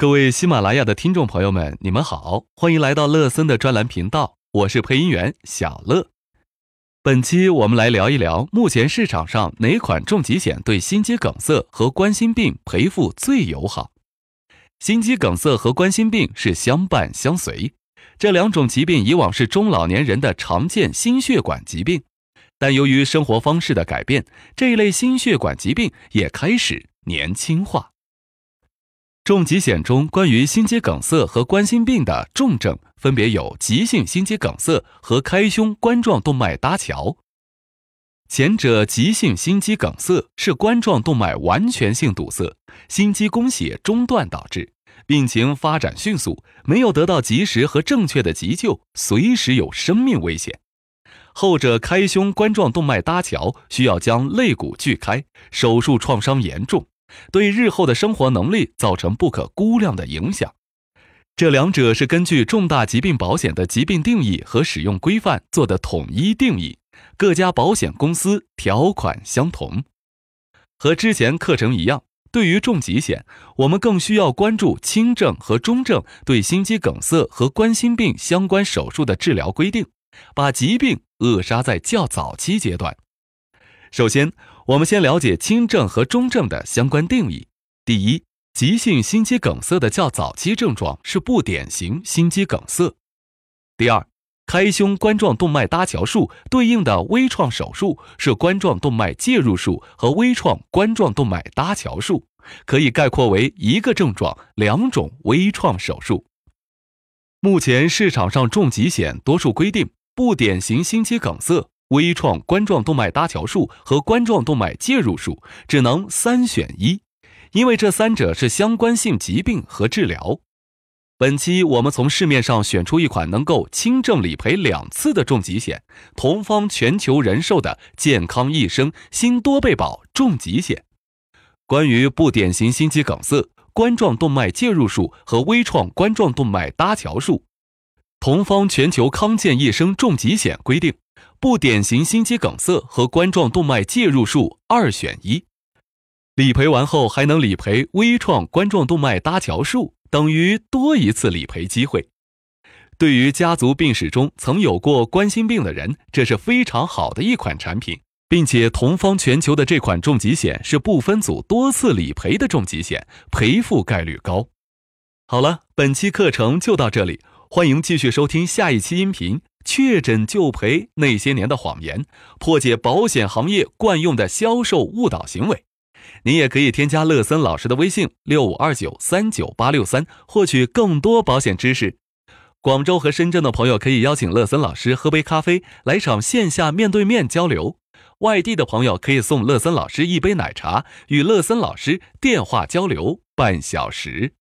各位喜马拉雅的听众朋友们，你们好，欢迎来到乐森的专栏频道，我是配音员小乐。本期我们来聊一聊，目前市场上哪款重疾险对心肌梗塞和冠心病赔付最友好？心肌梗塞和冠心病是相伴相随，这两种疾病以往是中老年人的常见心血管疾病，但由于生活方式的改变，这一类心血管疾病也开始年轻化。重疾险中关于心肌梗塞和冠心病的重症分别有急性心肌梗塞和开胸冠状动脉搭桥。前者急性心肌梗塞是冠状动脉完全性堵塞，心肌供血中断导致，病情发展迅速，没有得到及时和正确的急救，随时有生命危险。后者开胸冠状动脉搭桥需要将肋骨锯开，手术创伤严重。对日后的生活能力造成不可估量的影响。这两者是根据重大疾病保险的疾病定义和使用规范做的统一定义，各家保险公司条款相同。和之前课程一样，对于重疾险，我们更需要关注轻症和中症对心肌梗塞和冠心病相关手术的治疗规定，把疾病扼杀在较早期阶段。首先。我们先了解轻症和中症的相关定义。第一，急性心肌梗塞的较早期症状是不典型心肌梗塞。第二，开胸冠状动脉搭桥术对应的微创手术是冠状动脉介入术和微创冠状动脉搭桥术，可以概括为一个症状两种微创手术。目前市场上重疾险多数规定不典型心肌梗塞。微创冠状动脉搭桥术和冠状动脉介入术只能三选一，因为这三者是相关性疾病和治疗。本期我们从市面上选出一款能够轻症理赔两次的重疾险——同方全球人寿的健康一生新多倍保重疾险。关于不典型心肌梗塞、冠状动脉介入术和微创冠状动脉搭桥术，同方全球康健一生重疾险规定。不典型心肌梗塞和冠状动脉介入术二选一，理赔完后还能理赔微创冠状动脉搭桥术，等于多一次理赔机会。对于家族病史中曾有过冠心病的人，这是非常好的一款产品，并且同方全球的这款重疾险是不分组多次理赔的重疾险，赔付概率高。好了，本期课程就到这里，欢迎继续收听下一期音频。确诊就赔那些年的谎言，破解保险行业惯用的销售误导行为。您也可以添加乐森老师的微信六五二九三九八六三，获取更多保险知识。广州和深圳的朋友可以邀请乐森老师喝杯咖啡，来场线下面对面交流。外地的朋友可以送乐森老师一杯奶茶，与乐森老师电话交流半小时。